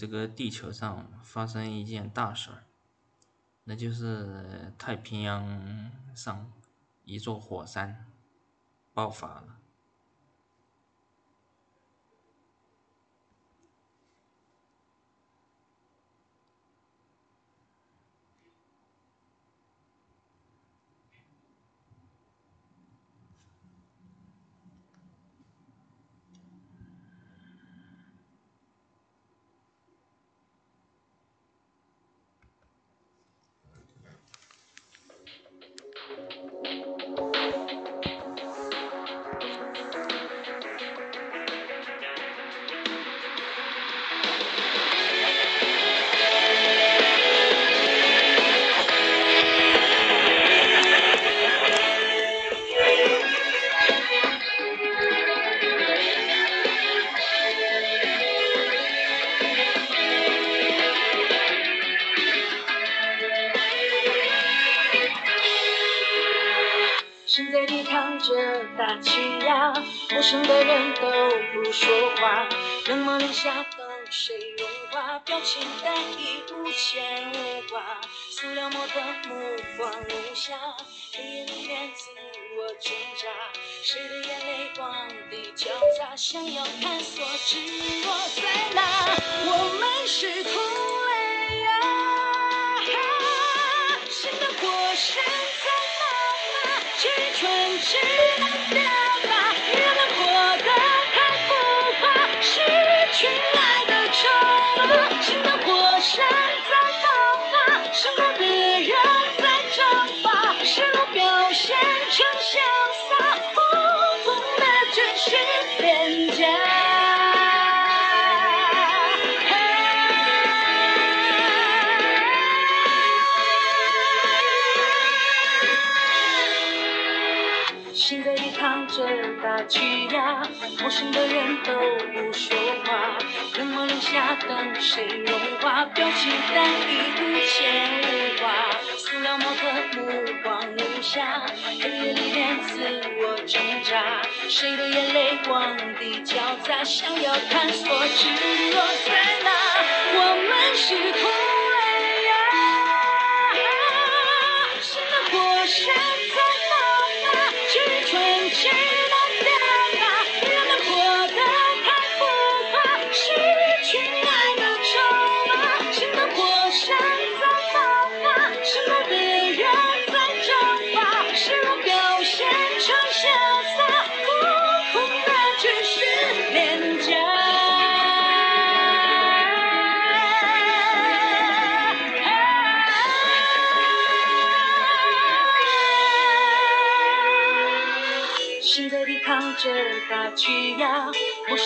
这个地球上发生一件大事儿，那就是太平洋上一座火山爆发了。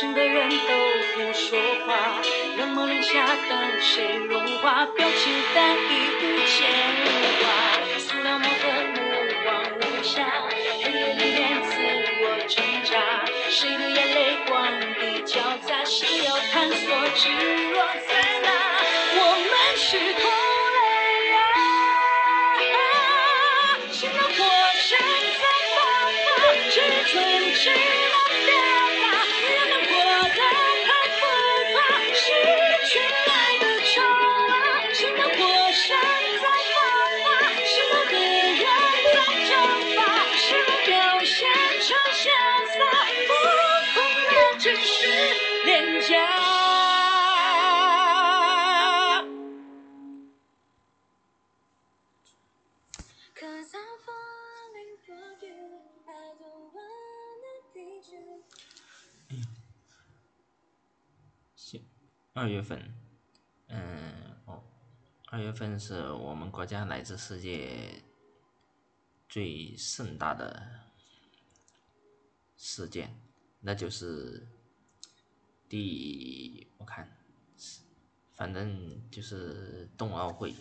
陌生的人都不说话，冷漠留下等谁融化，表情淡一无牵无挂，塑料膜的目光无暇，黑夜里面自我挣扎，谁的眼泪光底交杂，想要探索，坠落在哪？我们是同类呀，新的火山在爆发，只存只。二月份，嗯，哦，二月份是我们国家乃至世界最盛大的事件，那就是第我看，反正就是冬奥会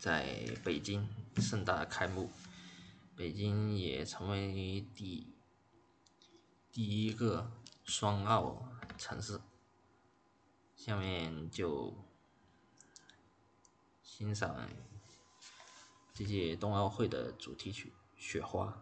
在北京盛大开幕，北京也成为第第一个双奥城市。下面就欣赏这届冬奥会的主题曲《雪花》。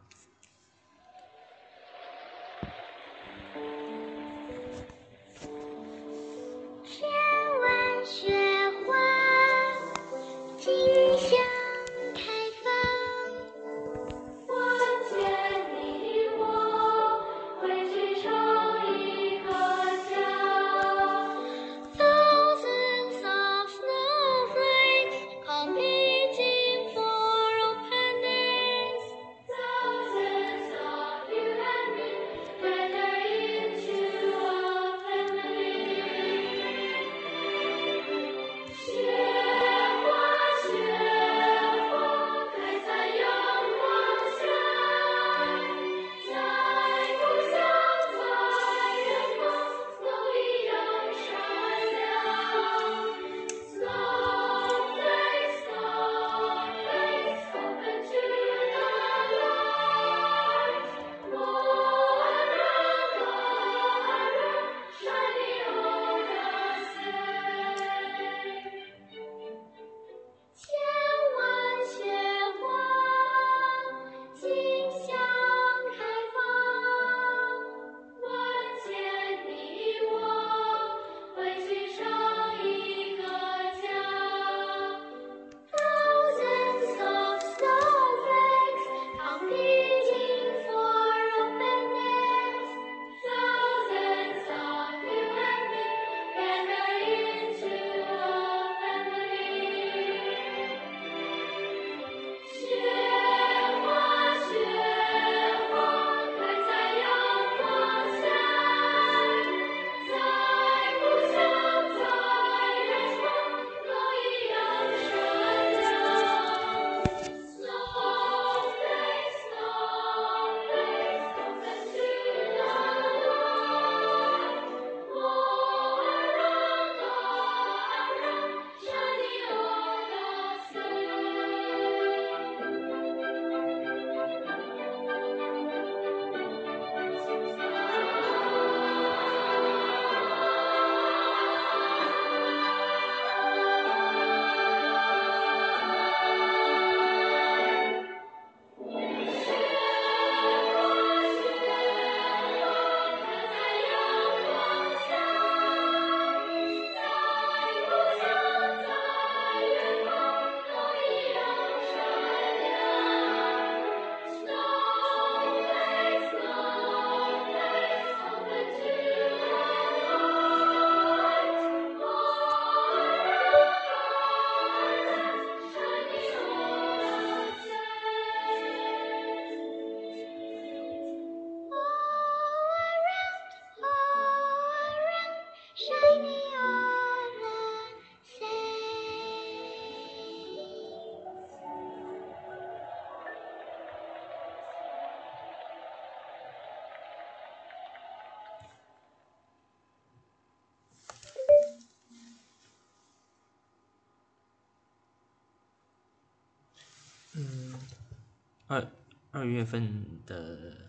二月份的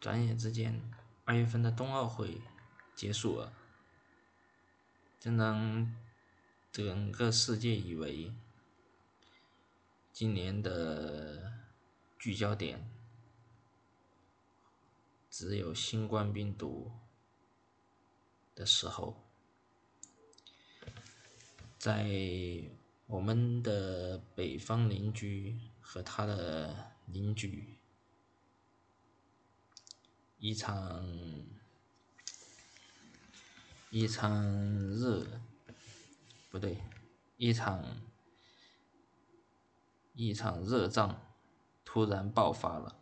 转眼之间，二月份的冬奥会结束了，正当整个世界以为今年的聚焦点只有新冠病毒的时候，在我们的北方邻居和他的邻居一场一场热，不对，一场一场热战突然爆发了。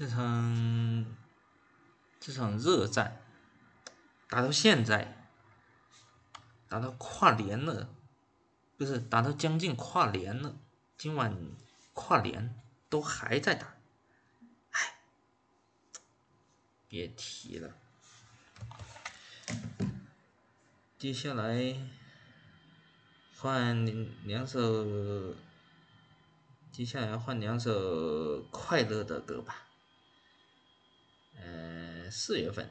这场这场热战打到现在，打到跨年了，不是打到将近跨年了，今晚跨年都还在打，哎，别提了。接下来换两首，接下来换两首快乐的歌吧。四月份，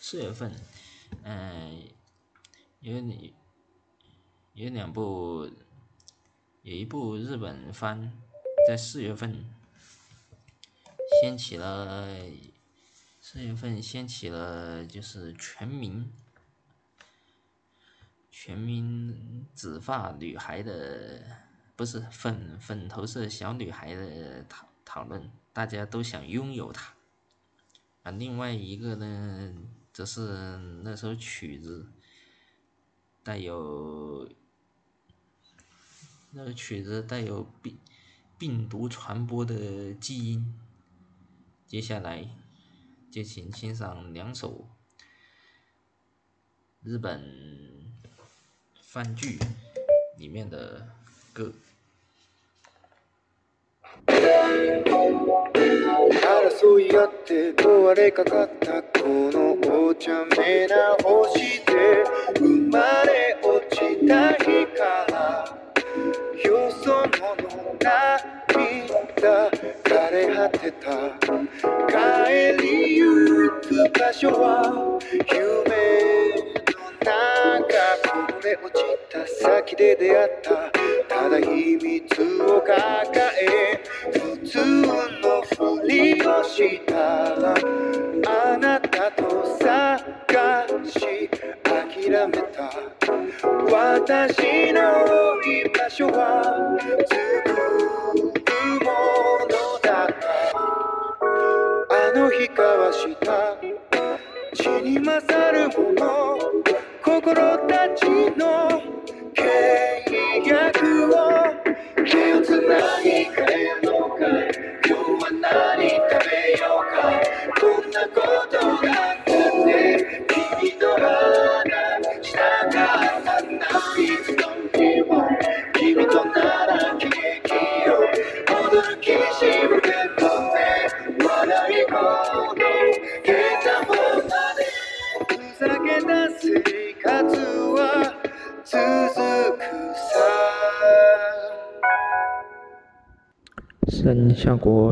四月份，嗯，有你有两部，有一部日本番，在四月份掀起了，四月份掀起了就是全民。全民紫发女孩的不是粉粉头色小女孩的讨讨论，大家都想拥有她。啊，另外一个呢，则是那首曲子带有那个曲子带有病病毒传播的基因。接下来就请欣赏两首日本。番剧里面的歌。争い合って壊れかかったこのお茶目な星で生まれ落ちた日からよそ者涙枯れ果てた帰りゆく場所は夢の中これ落ちた先で出会った。ただ秘密を抱え普通のふりをしたらあなたと探し諦めた。私の居場所は作る。ものだったあの日交わした血に勝るもの心たちの相国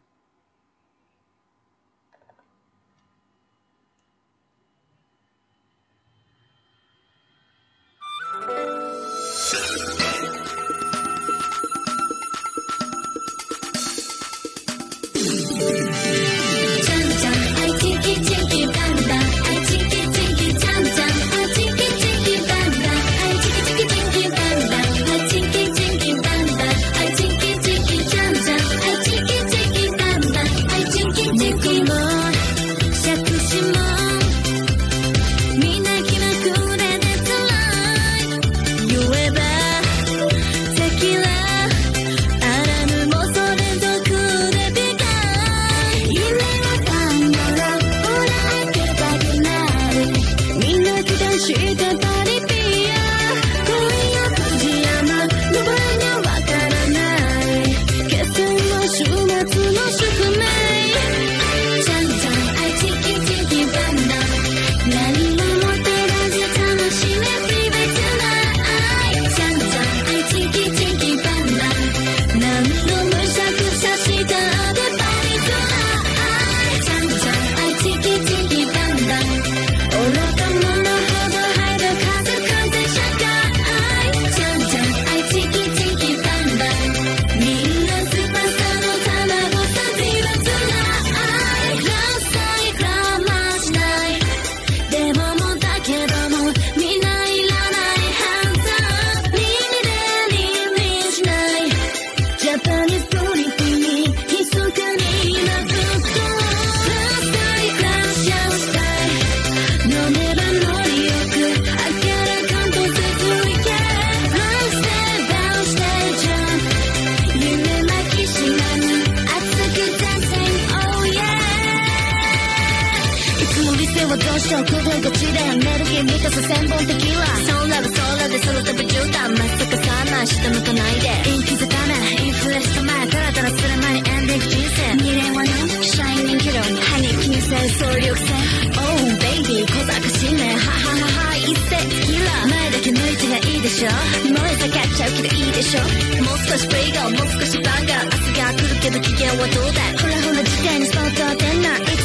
んこちではめる日満たす千本的は。ソーラブソーラで空飛ぶ絨毯まっすぐさま下向かないで。イン気づかない。インフレスト前タラタラする前にエンディング人生。未練はなシャイニングキロに歯に金星総力戦。Oh baby 小賢しめハハハは一世キラー前だけ向いてりいいでしょ。燃えたかっちゃうけどいいでしょ。もう少しプレイガーもう少しバンガー。明日が来るけど機嫌はどうだい。ほらほら次回にスポット当てな。い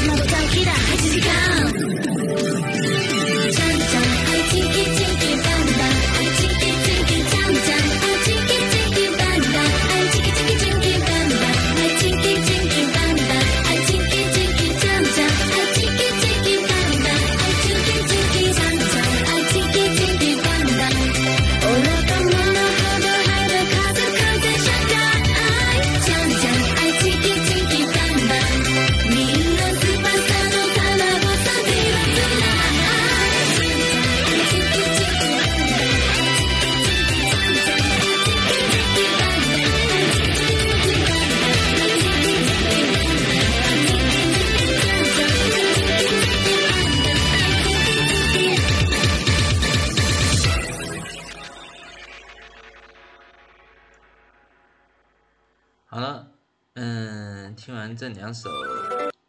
两首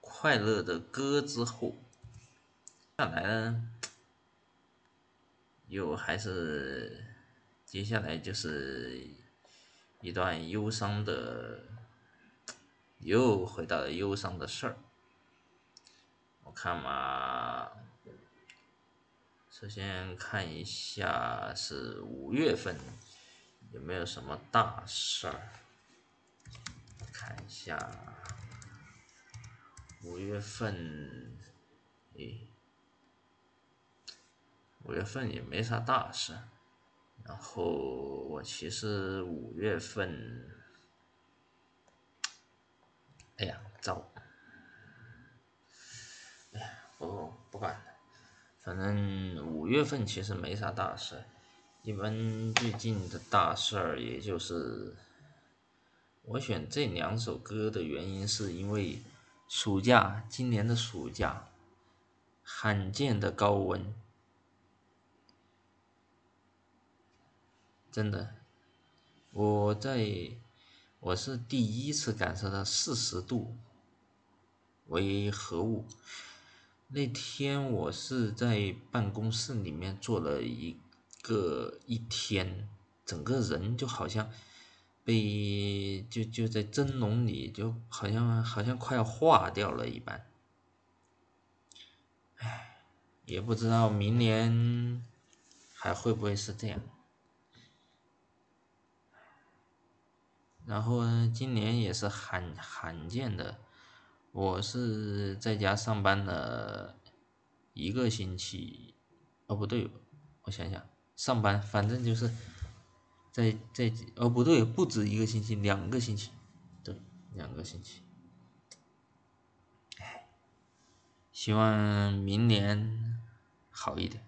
快乐的歌之后，下来呢，又还是接下来就是一段忧伤的，又回到了忧伤的事儿。我看嘛，首先看一下是五月份有没有什么大事儿。看一下，五月份，诶，五月份也没啥大事。然后我其实五月份，哎呀，糟！哎呀，不不管了，反正五月份其实没啥大事。一般最近的大事儿，也就是。我选这两首歌的原因，是因为暑假，今年的暑假，罕见的高温，真的，我在，我是第一次感受到四十度为何物。那天我是在办公室里面坐了一个一天，整个人就好像。被就就在蒸笼里，就好像好像快要化掉了一般。唉，也不知道明年还会不会是这样。然后呢，今年也是罕罕见的，我是在家上班了一个星期，哦不对，我想想，上班反正就是。在在哦不对，不止一个星期，两个星期，对，两个星期。希望明年好一点。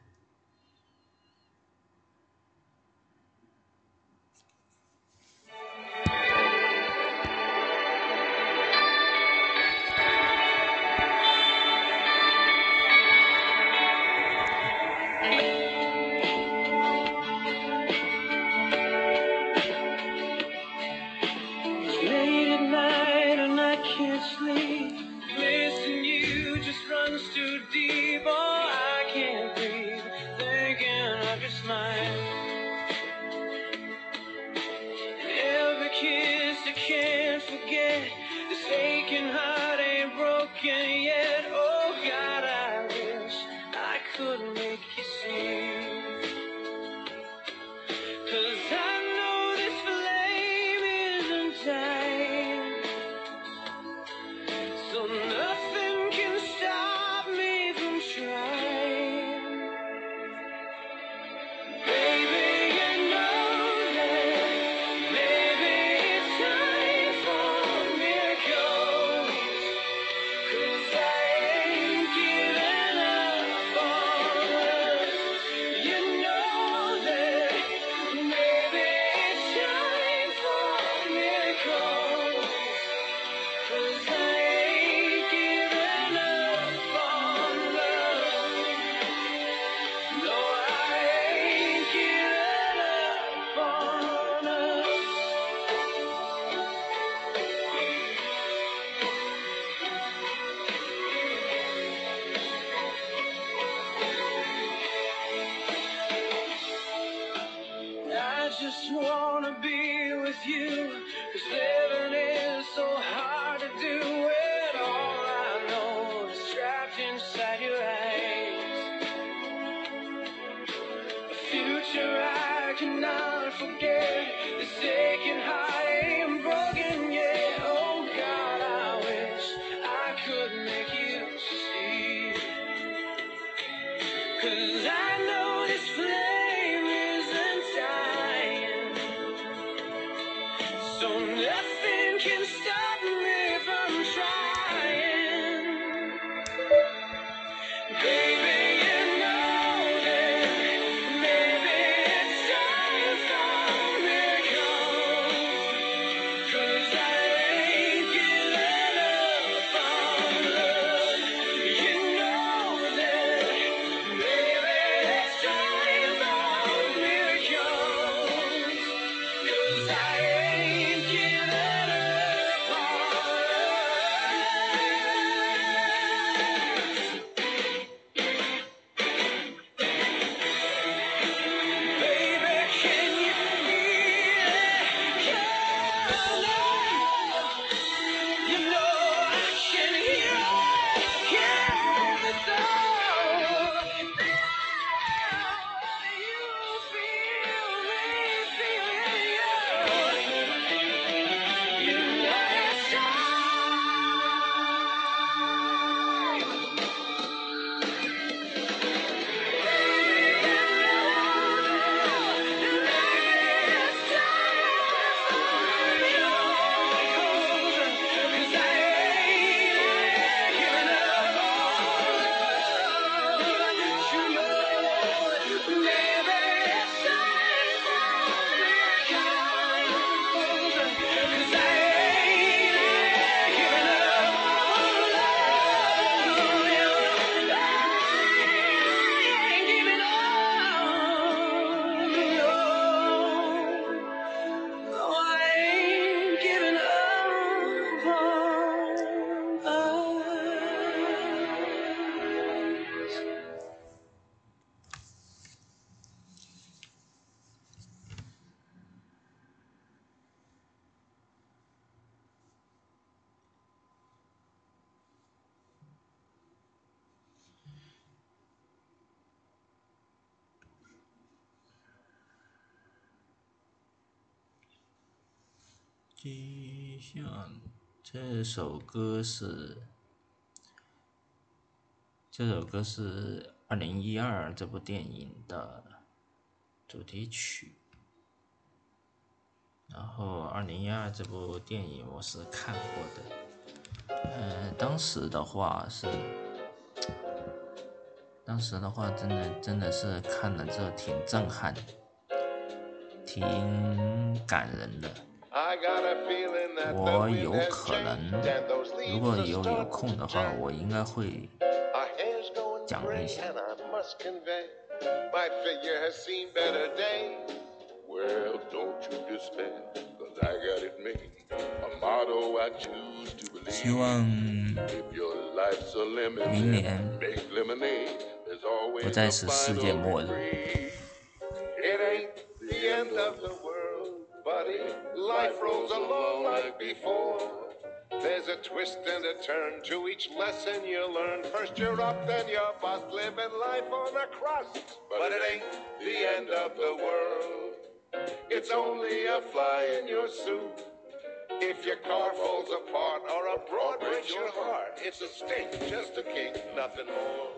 迹象，这首歌是这首歌是二零一二这部电影的主题曲。然后二零一二这部电影我是看过的，嗯，当时的话是，当时的话真的真的是看了之后挺震撼，挺感人的。我有可能，如果有有空的话，我应该会讲一下。希望明年不再是世界末日。Life rolls along like before. There's a twist and a turn to each lesson you learn. First you're up, then you're bust, living life on a crust. But it ain't the end of the world. It's only a fly in your suit. If your car falls apart or a broad breaks your heart, it's a stink, just a kink, nothing more.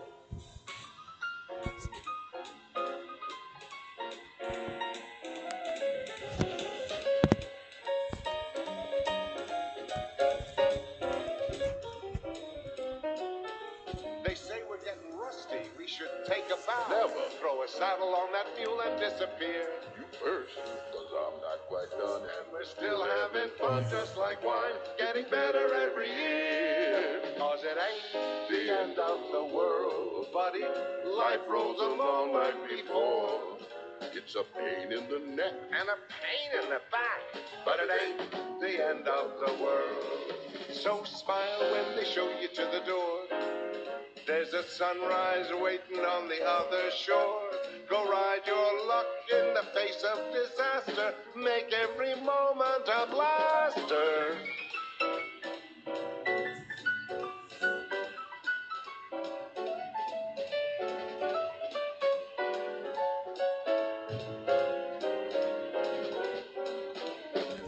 Saddle on that mule and disappear. You first, cause I'm not quite done. And we're still having fun just like wine, getting better every year. Cause it ain't the end of the world, buddy. Life rolls along like before. It's a pain in the neck and a pain in the back, but it ain't the end of the world. So smile when they show you to the door. There's a sunrise waiting on the other shore. Go ride your luck in the face of disaster. Make every moment a blaster.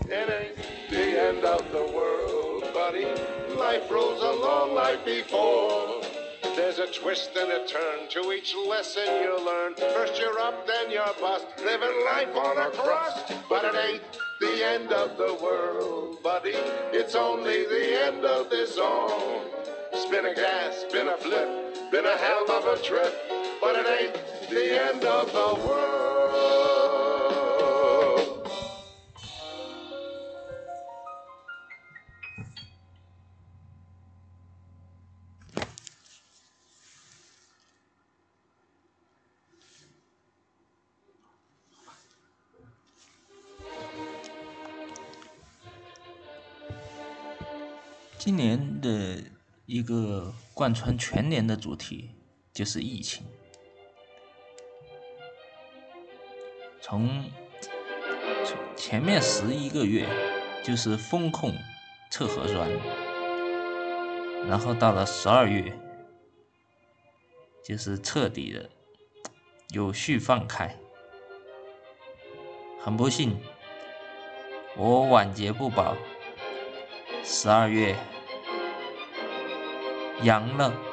It ain't the end of the world, buddy. Life rolls along like before. There's a twist and a turn to each lesson you learn. First you're up, then you're bust, living life on a crust. But it ain't the end of the world, buddy. It's only the end of this song. Spin a gas, spin a flip, been a hell of a trip. But it ain't the end of the world. 贯穿全年的主题就是疫情，从前面十一个月就是风控测核酸，然后到了十二月就是彻底的有序放开，很不幸，我晚节不保。十二月，阳了。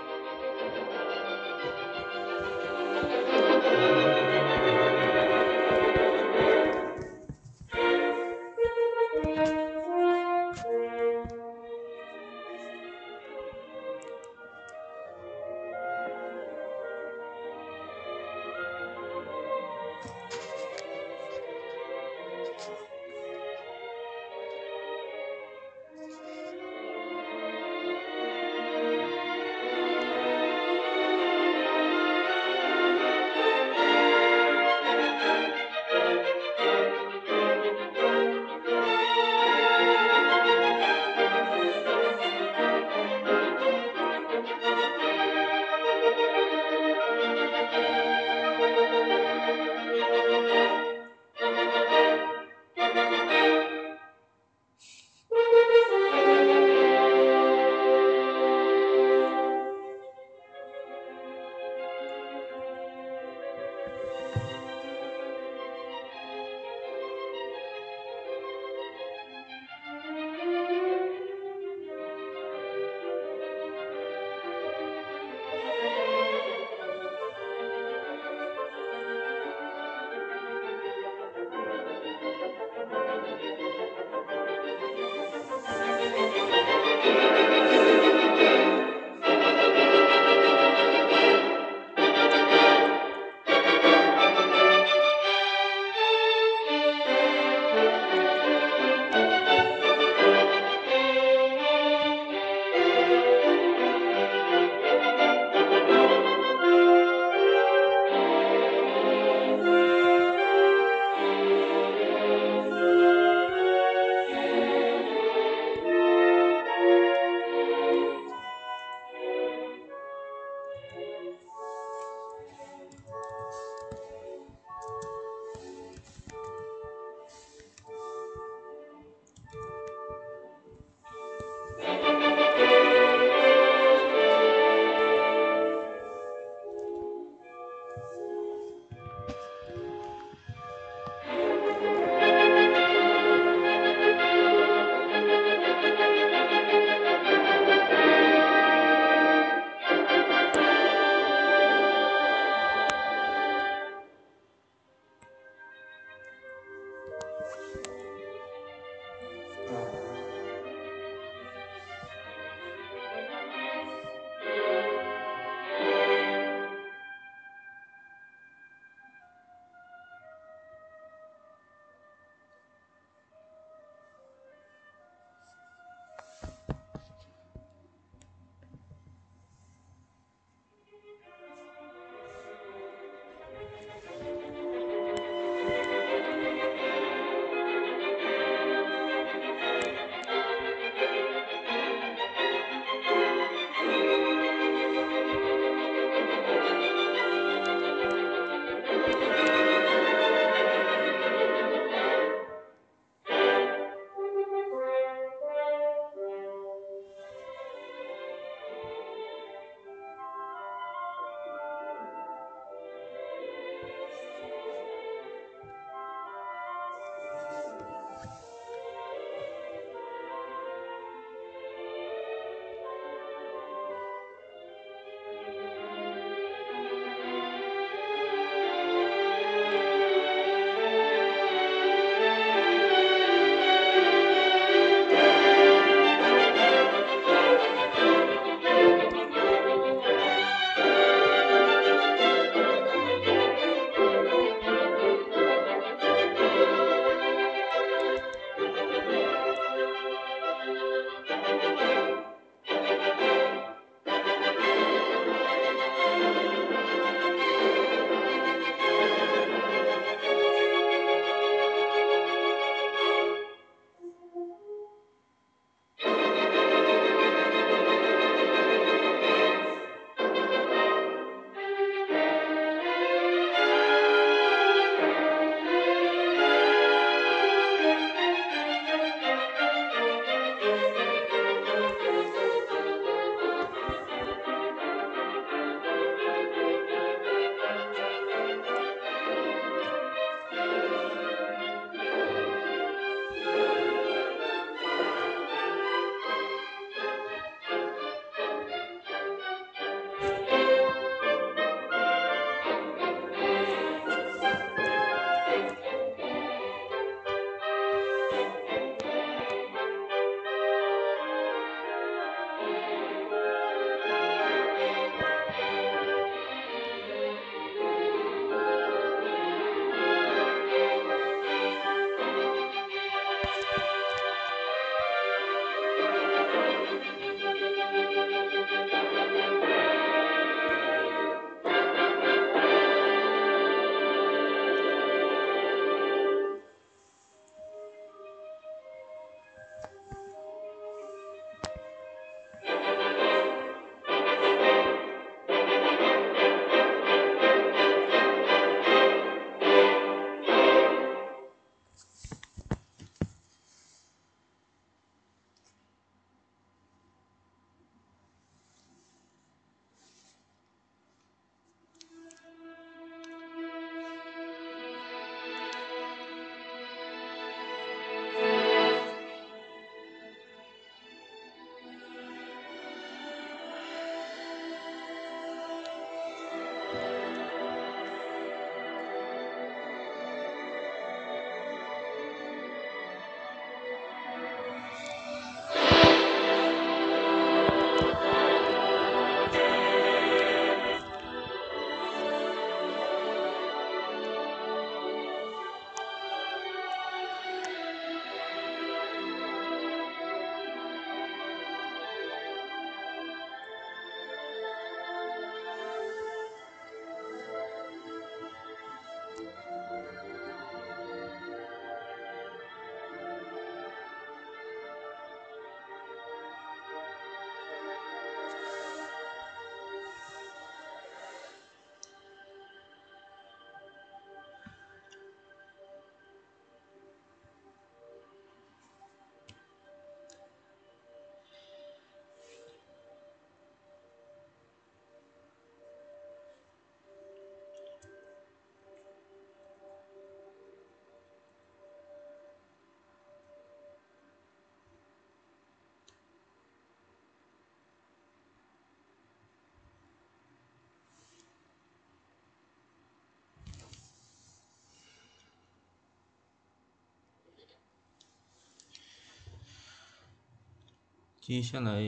接下来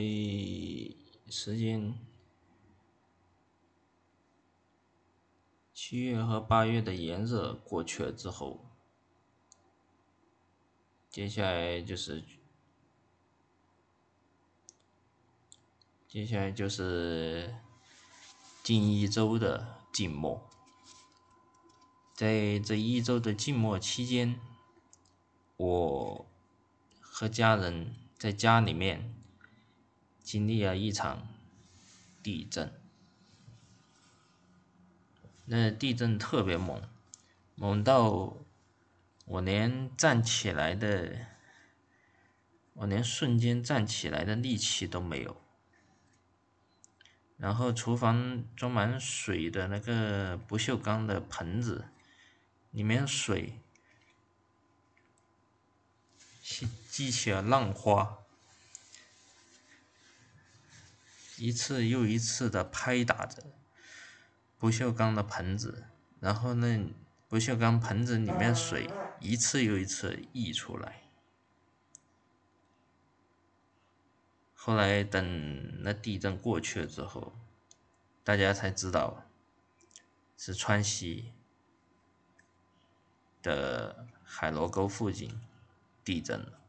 时间，七月和八月的炎热过去了之后，接下来就是，接下来就是近一周的静默。在这一周的静默期间，我和家人在家里面经历了一场地震。那地震特别猛，猛到我连站起来的，我连瞬间站起来的力气都没有。然后厨房装满水的那个不锈钢的盆子，里面水激起了浪花，一次又一次的拍打着不锈钢的盆子，然后那不锈钢盆子里面水一次又一次溢出来。后来等那地震过去了之后，大家才知道是川西的海螺沟附近地震了。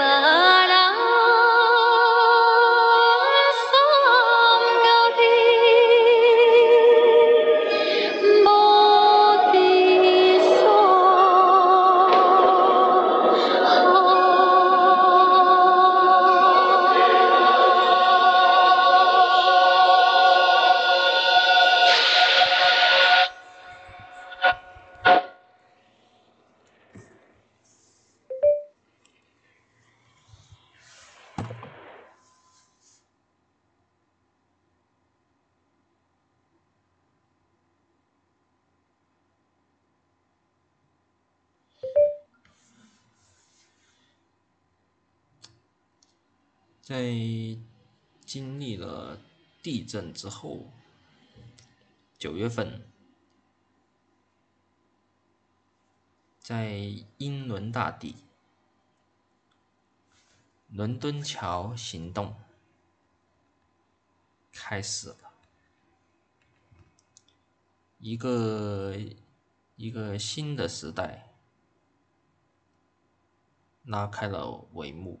remember 之后九月份在英伦大地伦敦桥行动开始了。一个一个新的时代拉开了帷幕。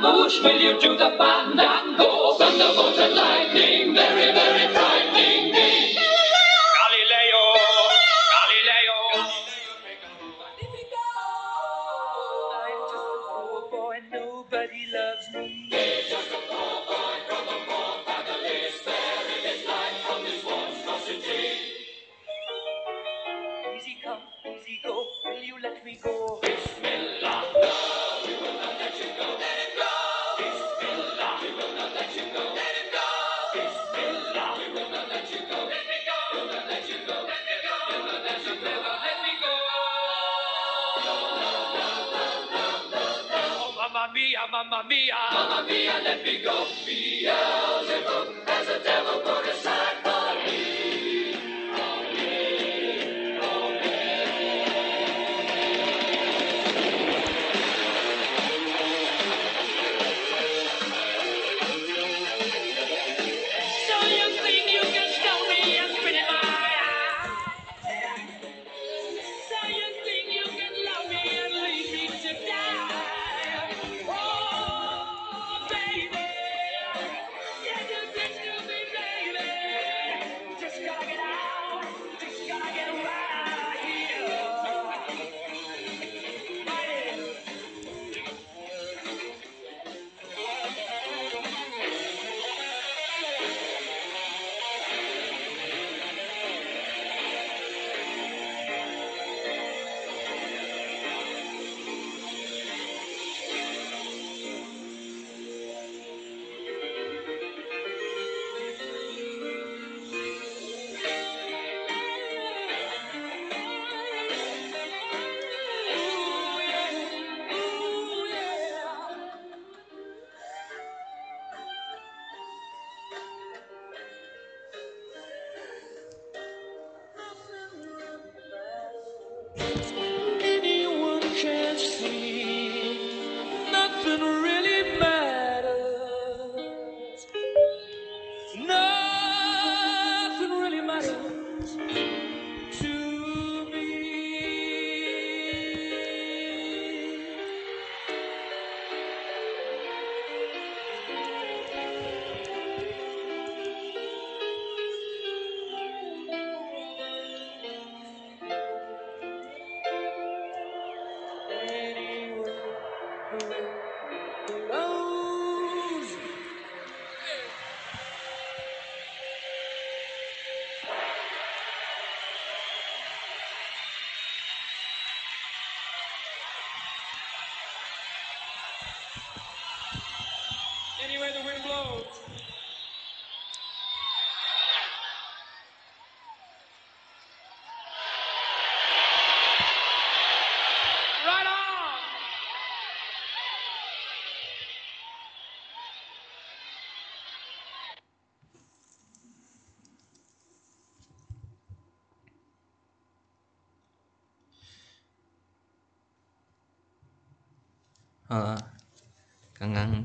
bush, will you do the fandango? Thunderbolt and lightning.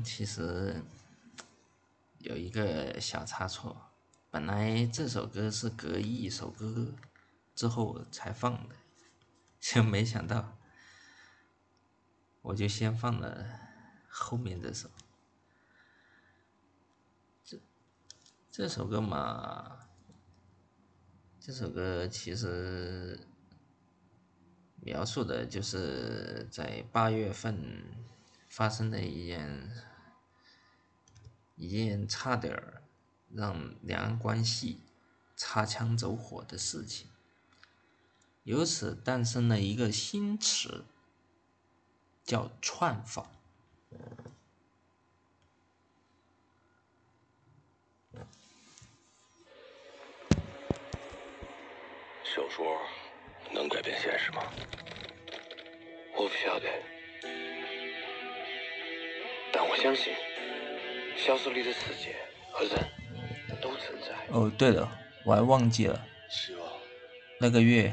其实有一个小差错，本来这首歌是隔一首歌之后才放的，就没想到，我就先放了后面这首。这这首歌嘛，这首歌其实描述的就是在八月份发生的一件一件差点让两岸关系擦枪走火的事情，由此诞生了一个新词，叫串访。小说能改变现实吗？我不晓得，但我相信，小说里的世界和人都存在。哦，对了，我还忘记了，希望那个月。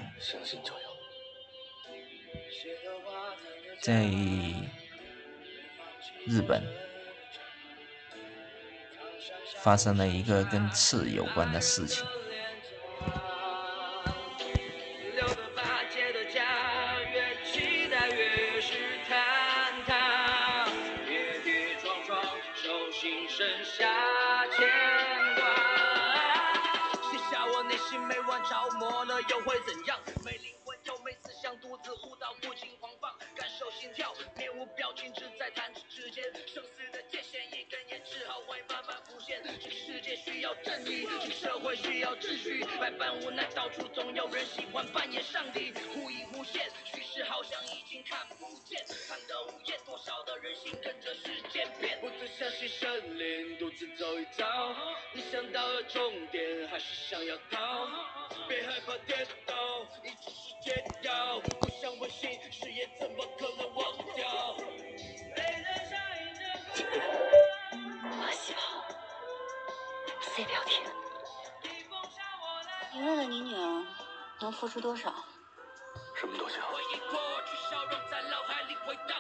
在日本发生了一个跟刺有关的事情。又会怎样？没灵魂又没思想，独自舞蹈不禁狂放，感受心跳，面无表情，只在弹指之间，生死的好会慢慢浮现。这个世界需要正义，这个社会需要秩序，百般无奈，到处总有人喜欢扮演上帝，忽隐忽现，叙事好像已经看不见，看得无厌，多少的人心跟着时间变。我最相信神灵，独自走一遭，你想到了终点，还是想要逃？别害怕跌倒，一直是解药，不想温馨，誓言怎么可能忘掉？C 聊天。你问问你女儿能付出多少？什么都行。回忆过去，笑容在脑海里回荡，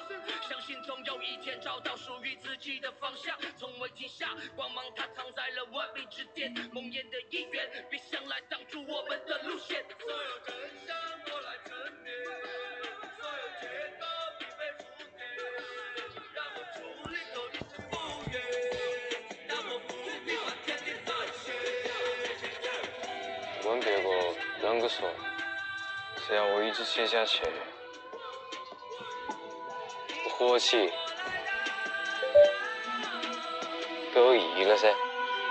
相信总有一天找到属于自己的方向，从未停下，光芒它藏在了万里之巅，梦魇的一员，别想来挡住我们的路线。所有真相我来沉淀，所有解答啷个说，只要我一直写下去，我活起都有意义了噻。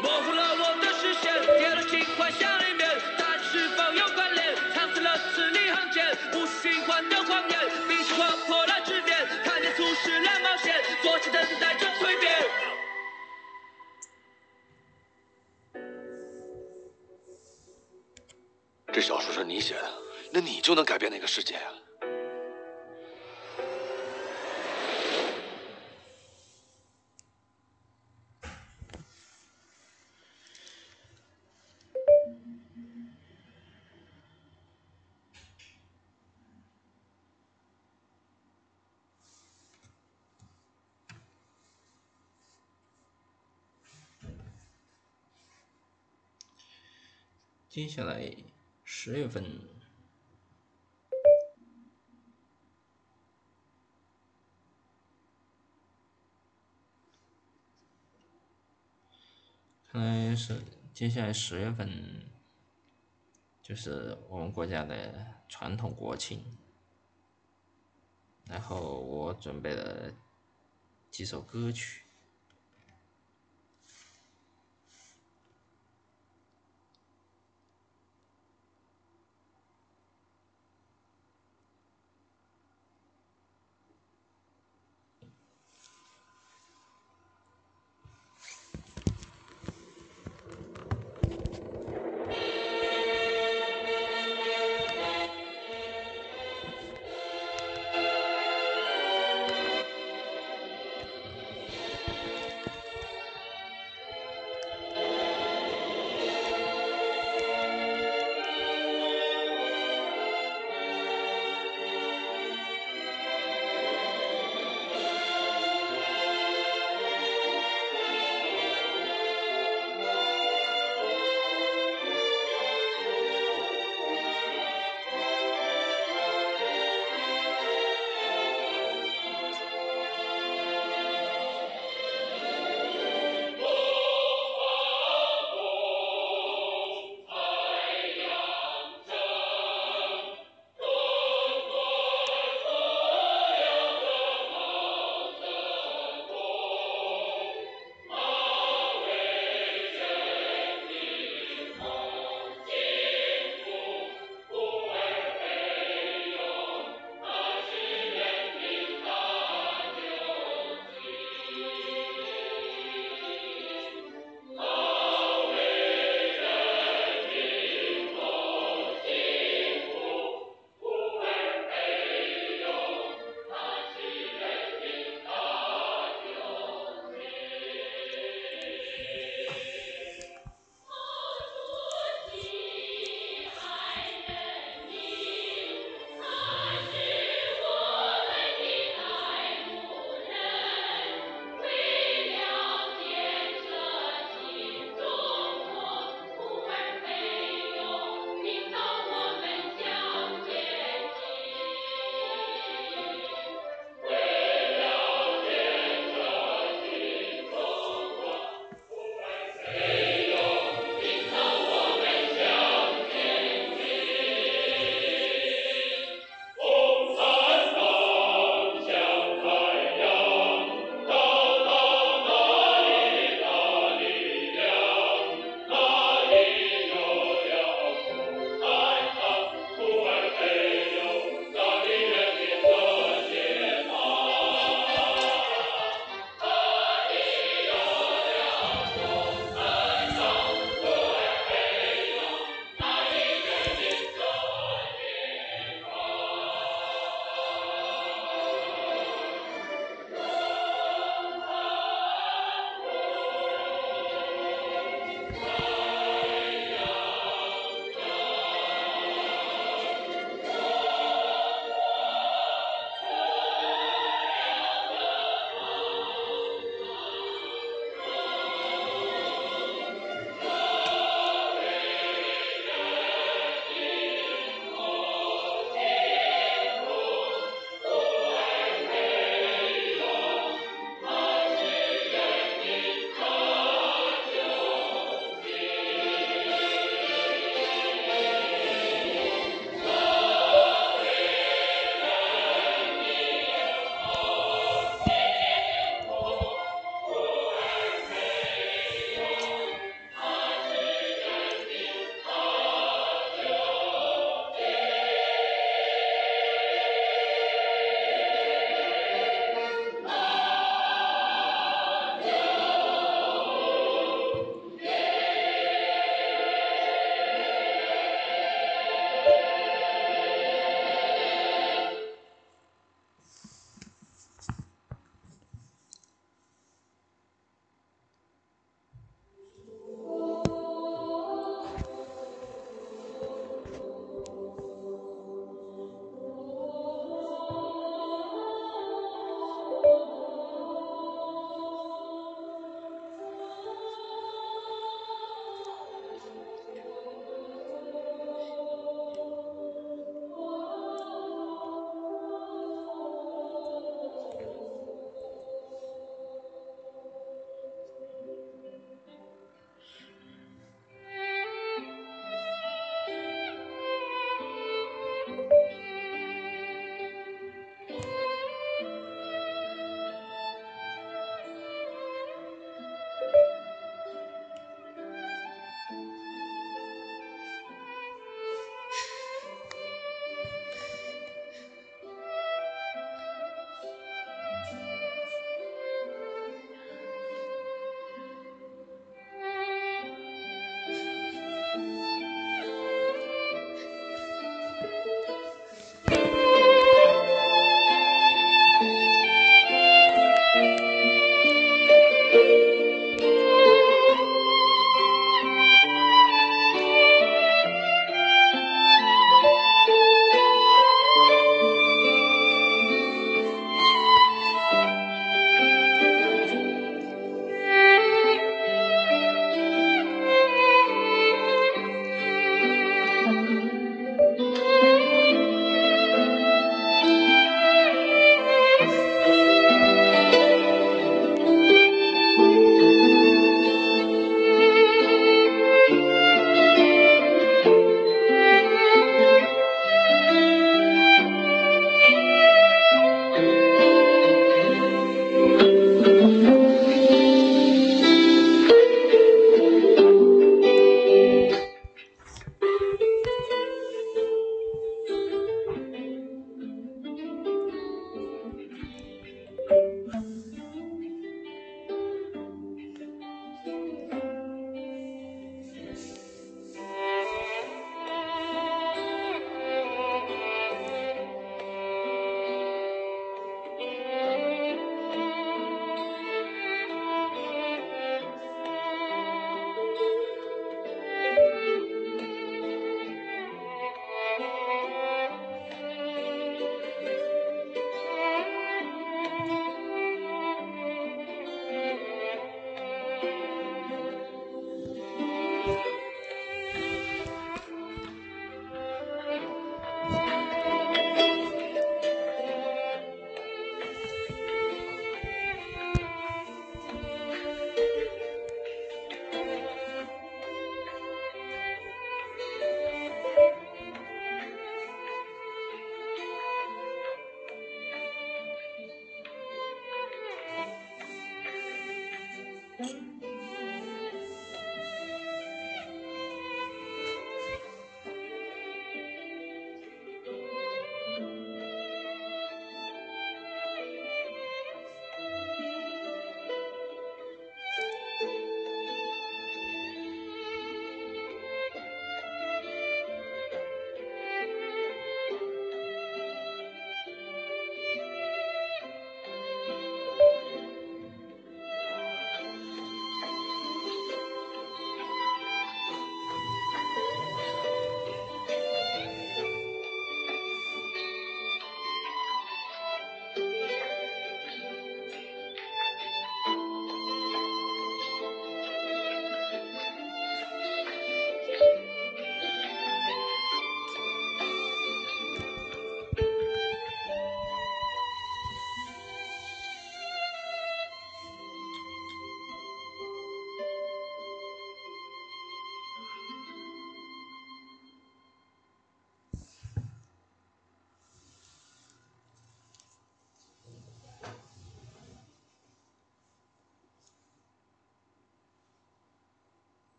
模糊了我的视线，跌了进幻想里面，但是否有关联？藏死了字里行间，无需循环的谎言，彼此划破了纸面，看见初始了冒险，坐着等待着蜕变。你写的，那你就能改变那个世界啊！接下来十月份，看来是接下来十月份，就是我们国家的传统国庆。然后我准备了几首歌曲。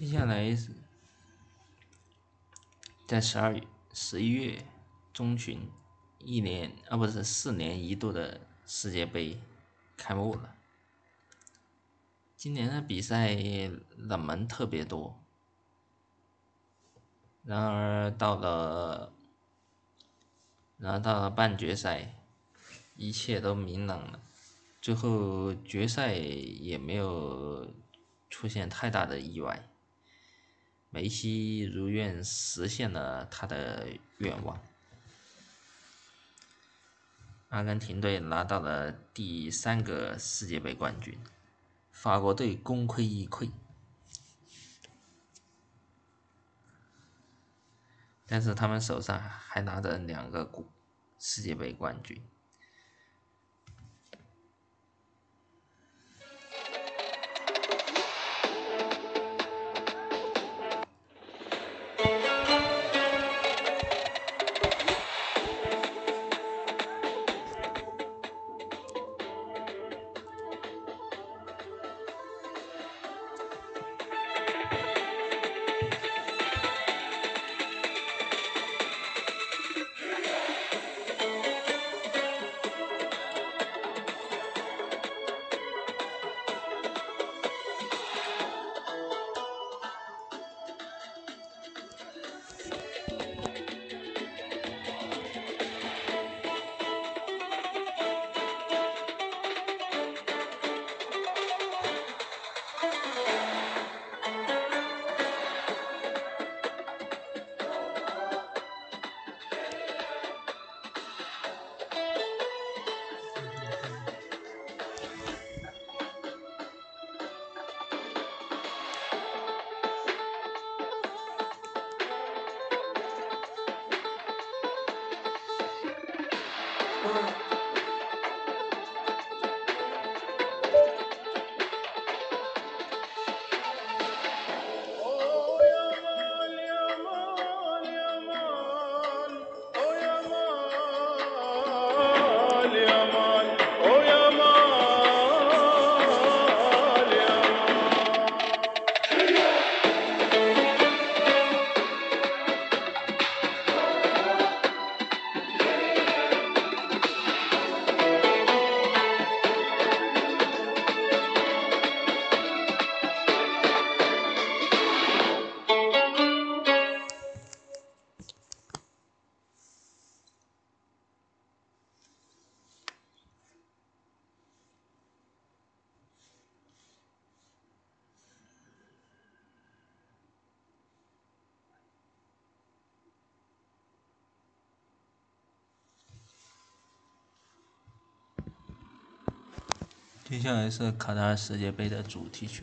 接下来是在十二月、十一月中旬，一年啊不是四年一度的世界杯开幕了。今年的比赛冷门特别多，然而到了，然而到了半决赛，一切都明朗了。最后决赛也没有出现太大的意外，梅西如愿实现了他的愿望，阿根廷队拿到了第三个世界杯冠军。法国队功亏一篑，但是他们手上还拿着两个世界杯冠军。接下来是卡塔尔世界杯的主题曲。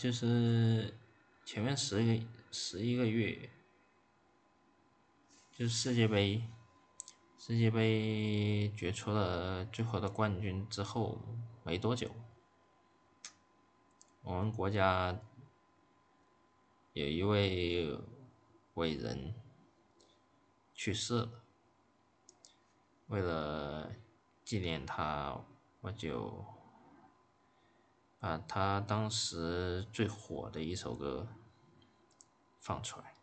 就是前面十个十一个月就是世界杯世界杯决出了最后的冠军之后没多久我们国家有一位伟人去世了。为了纪念他我就把他当时最火的一首歌放出来。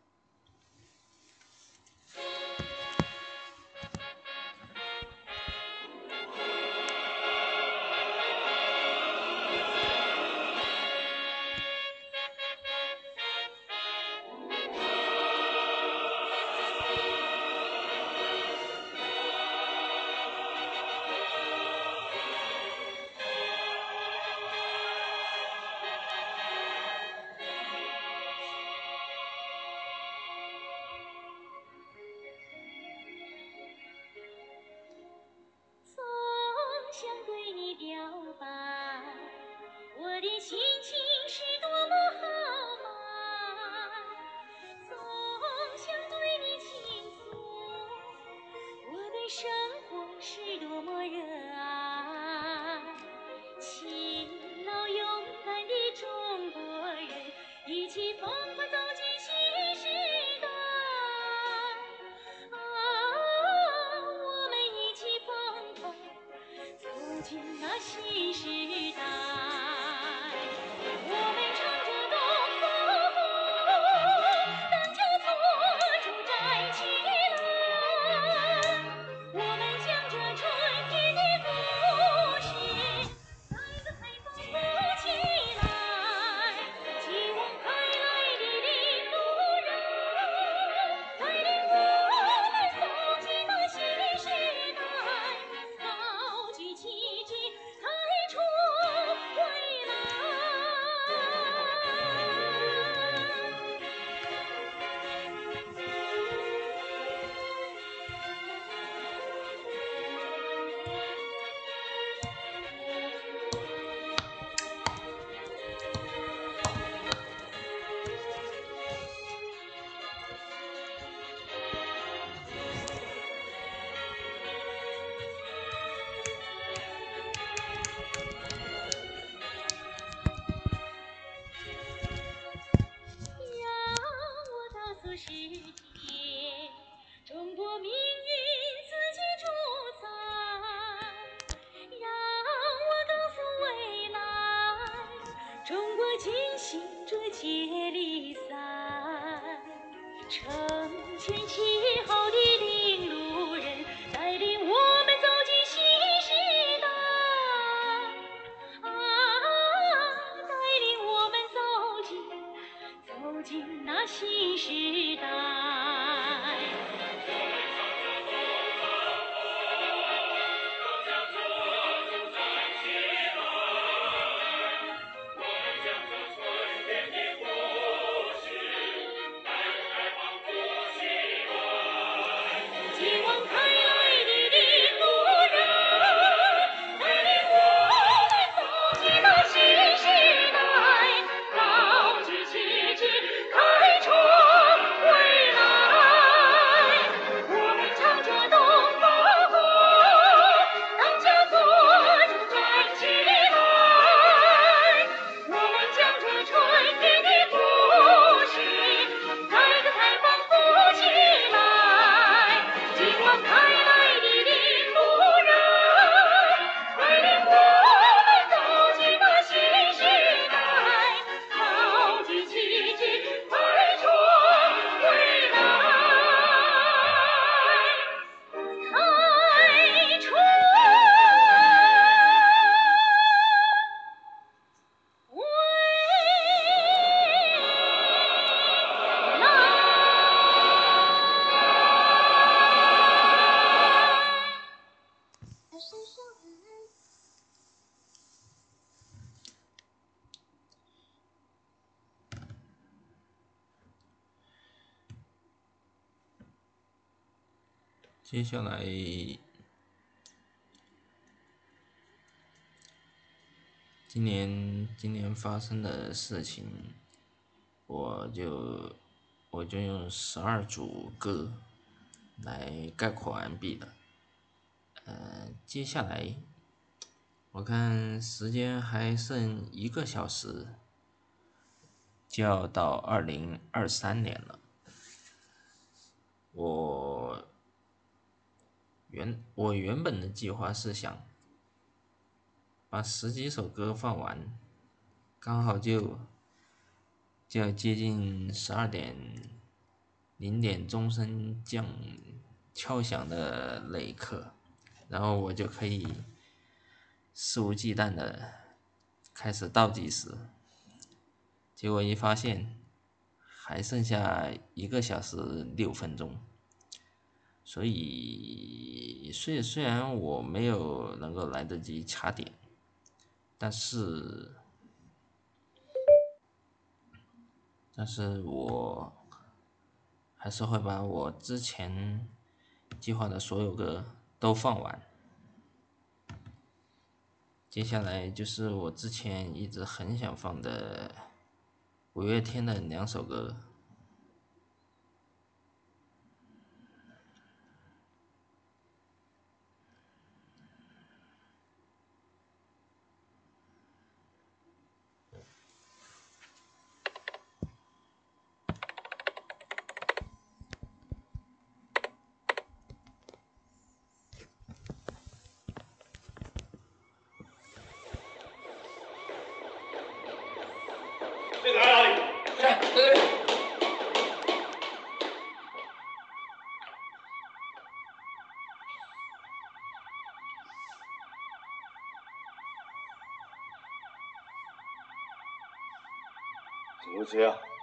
接下来，今年今年发生的事情，我就我就用十二组歌来概括完毕了。呃，接下来我看时间还剩一个小时，就要到二零二三年了。我原我原本的计划是想把十几首歌放完，刚好就就要接近十二点零点钟声降敲响的那一刻，然后我就可以肆无忌惮的开始倒计时。结果一发现，还剩下一个小时六分钟。所以，虽虽然我没有能够来得及卡点，但是，但是我还是会把我之前计划的所有歌都放完。接下来就是我之前一直很想放的五月天的两首歌。怎么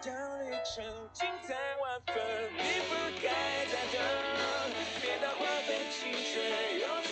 这旅程精彩万分你不该再等别再花费青春用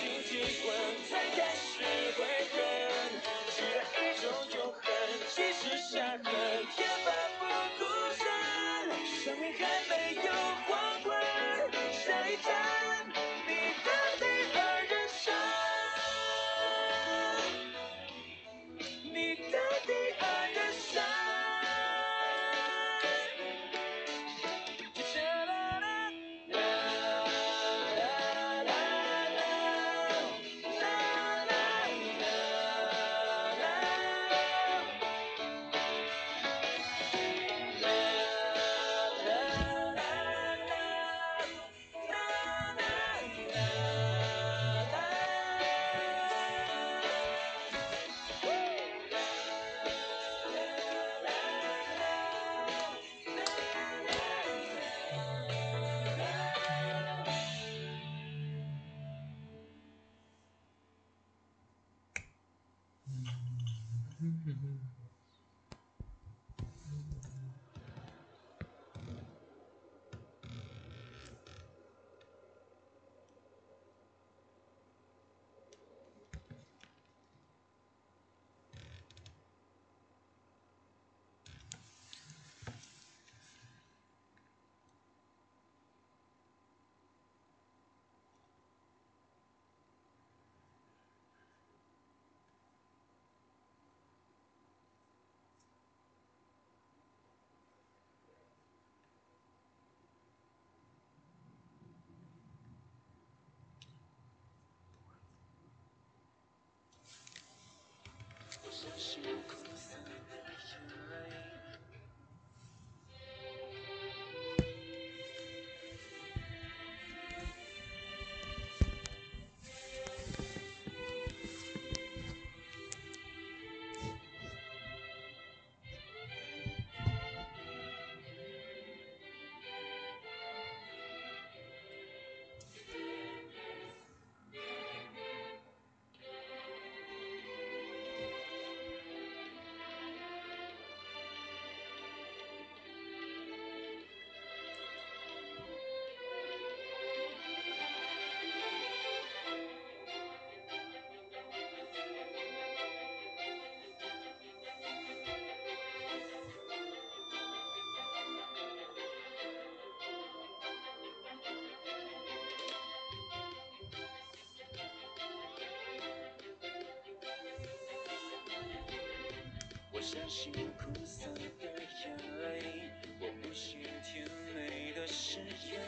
我相信苦涩的眼泪，我不信甜美的誓言，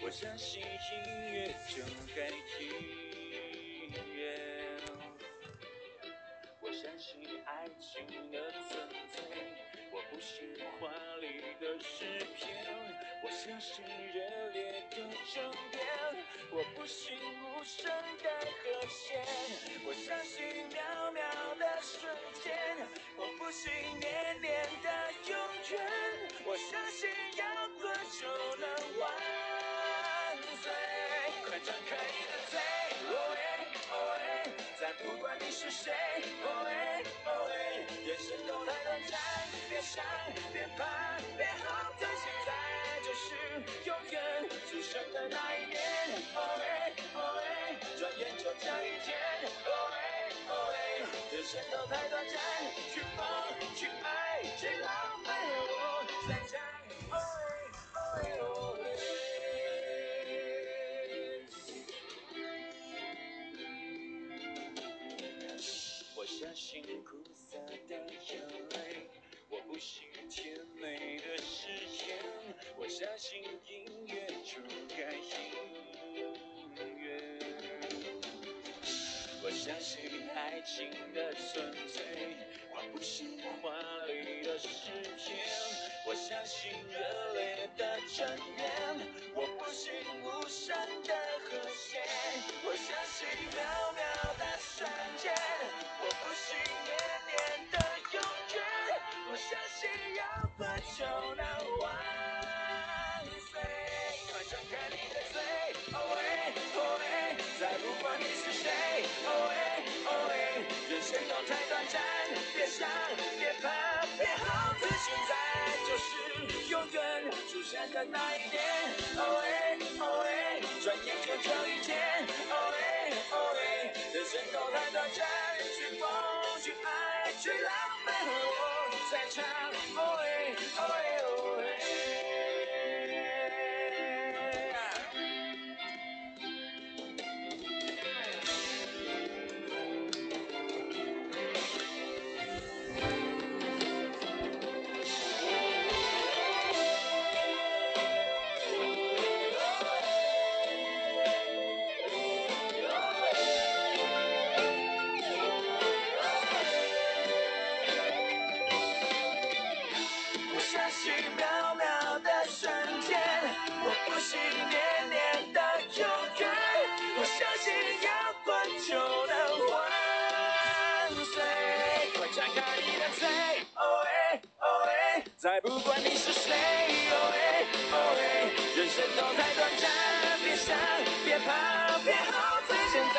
我相信音乐就该音乐。我相信爱情的存在，我不信华丽的诗篇，我相信热烈的争辩，我不信无声的和弦，我相信渺渺瞬间，我不信年年的永远，我相信摇滚就能万岁，快张开你的嘴，哦耶哦耶，再不管你是谁，哦耶哦耶，人生都太短暂，别想别怕别后退，现在就是永远出生的那一年，哦耶哦耶，转眼就这一天，耶，人生都太短暂，去疯去爱去浪费，我在讲，哦耶哦耶哦耶。我相信苦涩的眼泪，我不信甜美的誓言，我相信音乐就该音相信爱情的纯粹，我不信华丽的诗篇，我相信热烈的争辩，我不信无声的和弦，我相信渺渺的瞬间，我不信年年的永远，我相信摇滚就能万现在就是永远出现的那一天，哦喂哦喂，转眼就这一天，哦喂哦喂，人生都太短暂，去疯去爱去浪费，和我在唱，哦喂哦喂别怕别后退，现在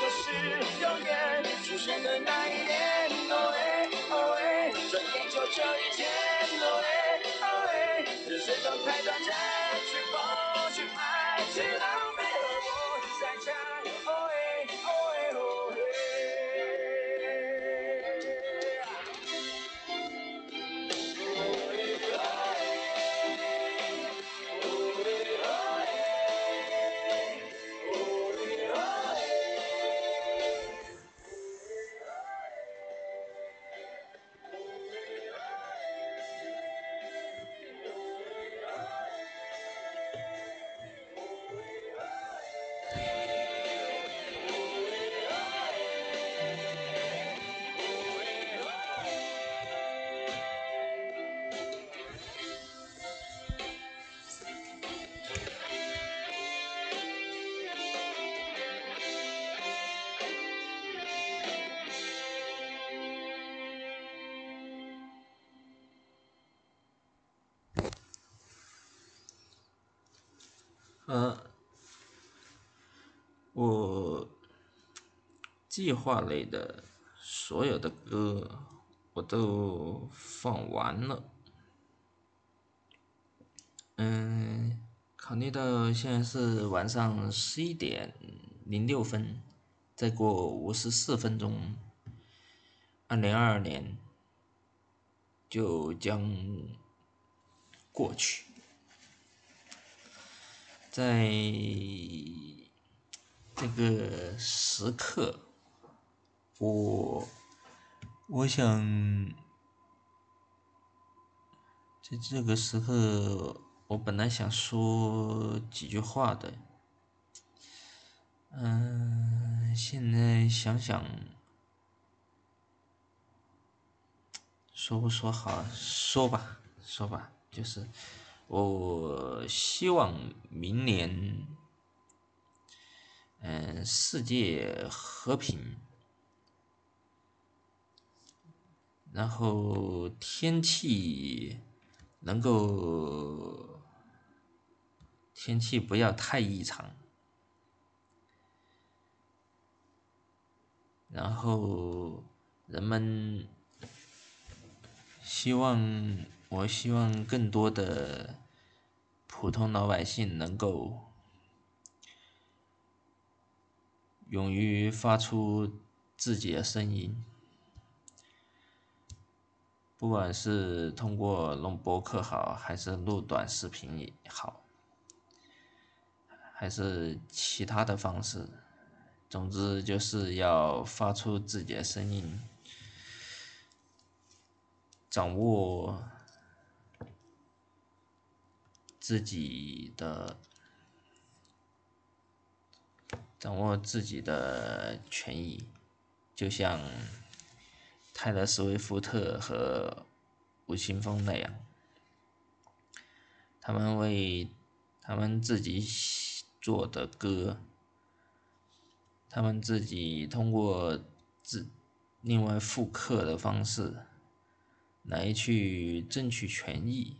就是永远出现的那一年，哦喂哦喂，转眼就这一天，哦喂哦喂，人生都太短暂，去疯去爱去浪计划类的所有的歌我都放完了。嗯，考虑到现在是晚上十一点零六分，再过五十四分钟，二零二二年就将过去。在这个时刻，我我想在这个时候，我本来想说几句话的，嗯，现在想想，说不说好？说吧，说吧，就是我希望明年，嗯，世界和平。然后天气能够天气不要太异常，然后人们希望我希望更多的普通老百姓能够勇于发出自己的声音。不管是通过录播客好，还是录短视频也好，还是其他的方式，总之就是要发出自己的声音，掌握自己的，掌握自己的权益，就像。泰勒·斯威夫特和吴青峰那样，他们为他们自己做的歌，他们自己通过自另外复刻的方式来去争取权益。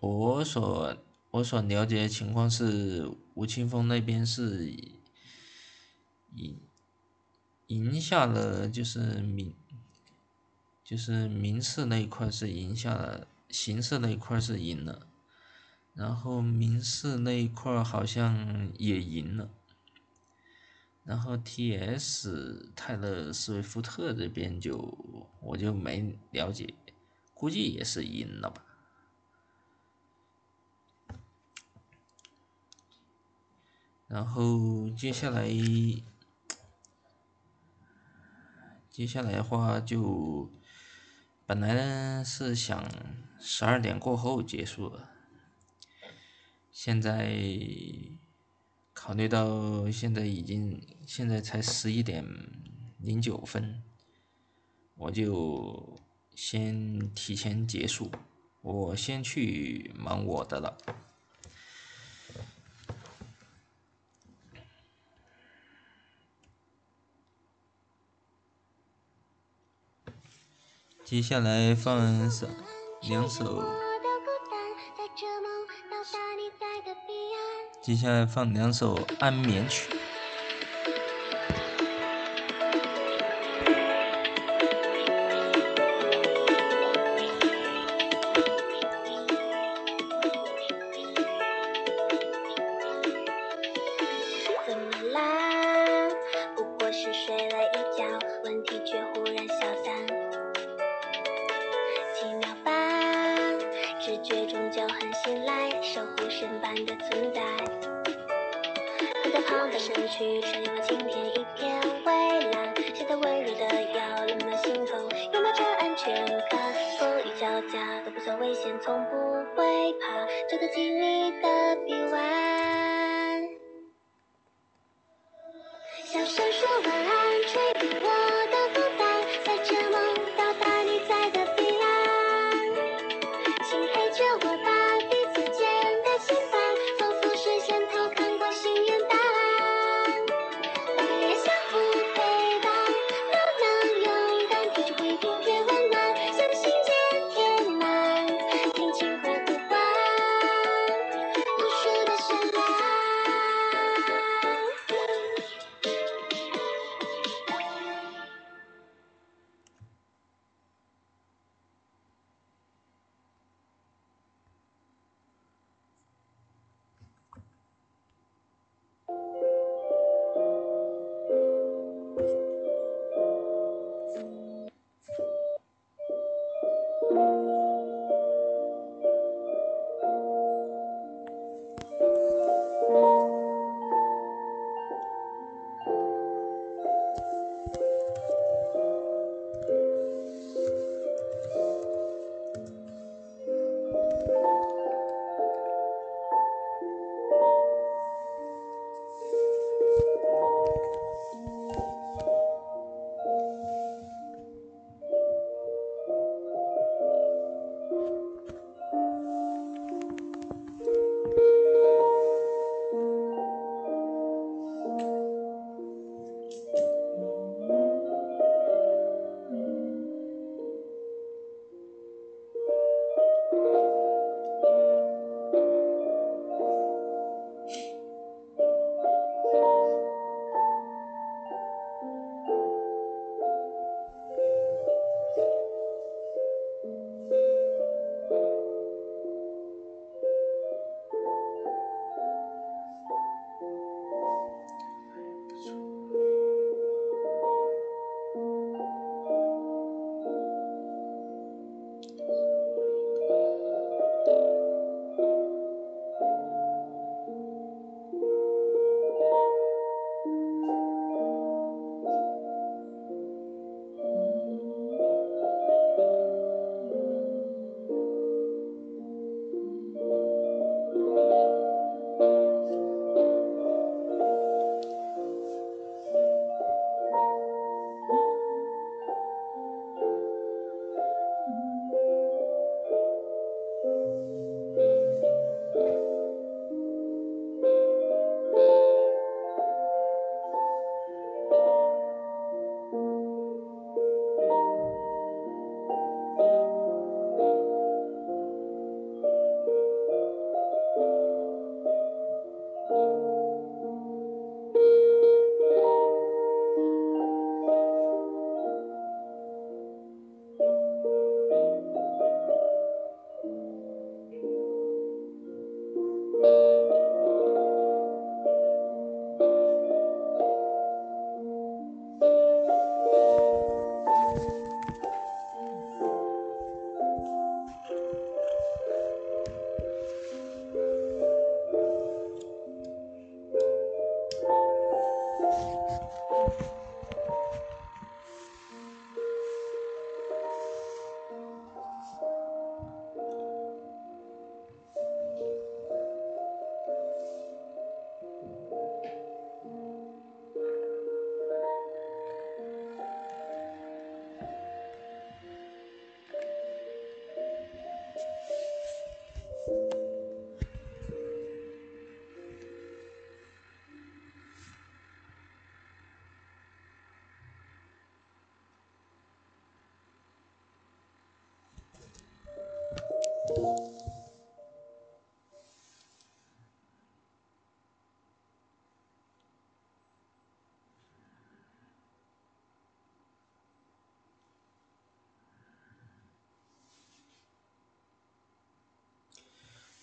我所我所了解的情况是，吴青峰那边是以。赢下了就是明，就是民事那一块是赢下了，刑事那一块是赢了，然后民事那一块好像也赢了，然后 T.S. 泰勒·斯威夫特这边就我就没了解，估计也是赢了吧，然后接下来。接下来的话就，本来呢是想十二点过后结束的，现在考虑到现在已经现在才十一点零九分，我就先提前结束，我先去忙我的了。接下来放首两首，接下来放两首安眠曲。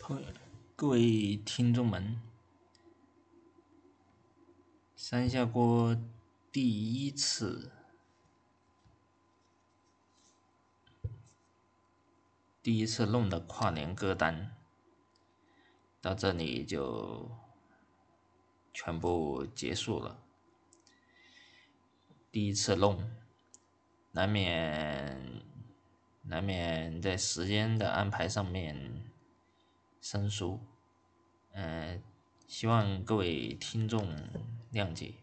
朋友，各位听众们，三下锅第一次第一次弄的跨年歌单到这里就全部结束了。第一次弄，难免难免在时间的安排上面。生疏，嗯，希望各位听众谅解。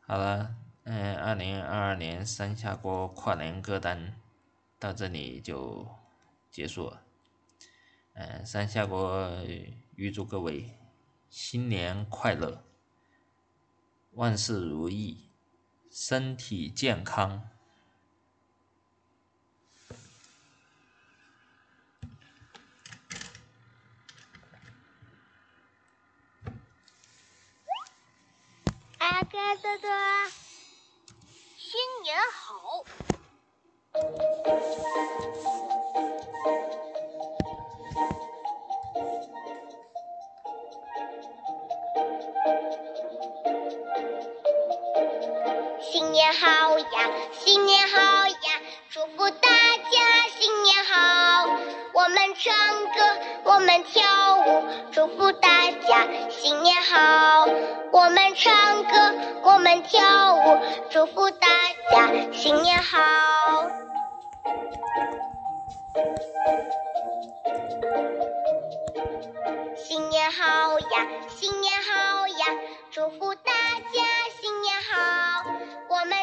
好了，嗯，二零二二年三下锅跨年歌单到这里就结束了。嗯，三下锅预祝各位新年快乐，万事如意，身体健康。多多，新年好！新年好呀，新年好唱歌，我们跳舞，祝福大家新年好！我们唱歌，我们跳舞，祝福大家新年好！新年好呀，新年好呀，祝福大！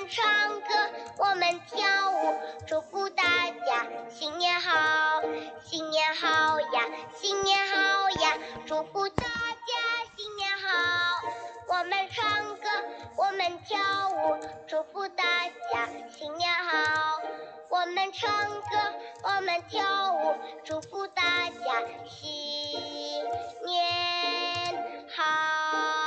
唱歌，我们跳舞，祝福大家新年好！新年好呀，新年好呀，祝福大家新年好！我们唱歌，我们跳舞，祝福大家新年好！我们唱歌，我们跳舞，祝福大家新年好。